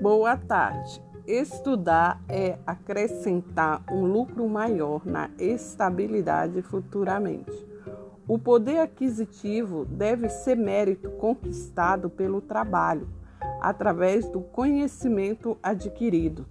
Boa tarde. Estudar é acrescentar um lucro maior na estabilidade futuramente. O poder aquisitivo deve ser mérito conquistado pelo trabalho, através do conhecimento adquirido.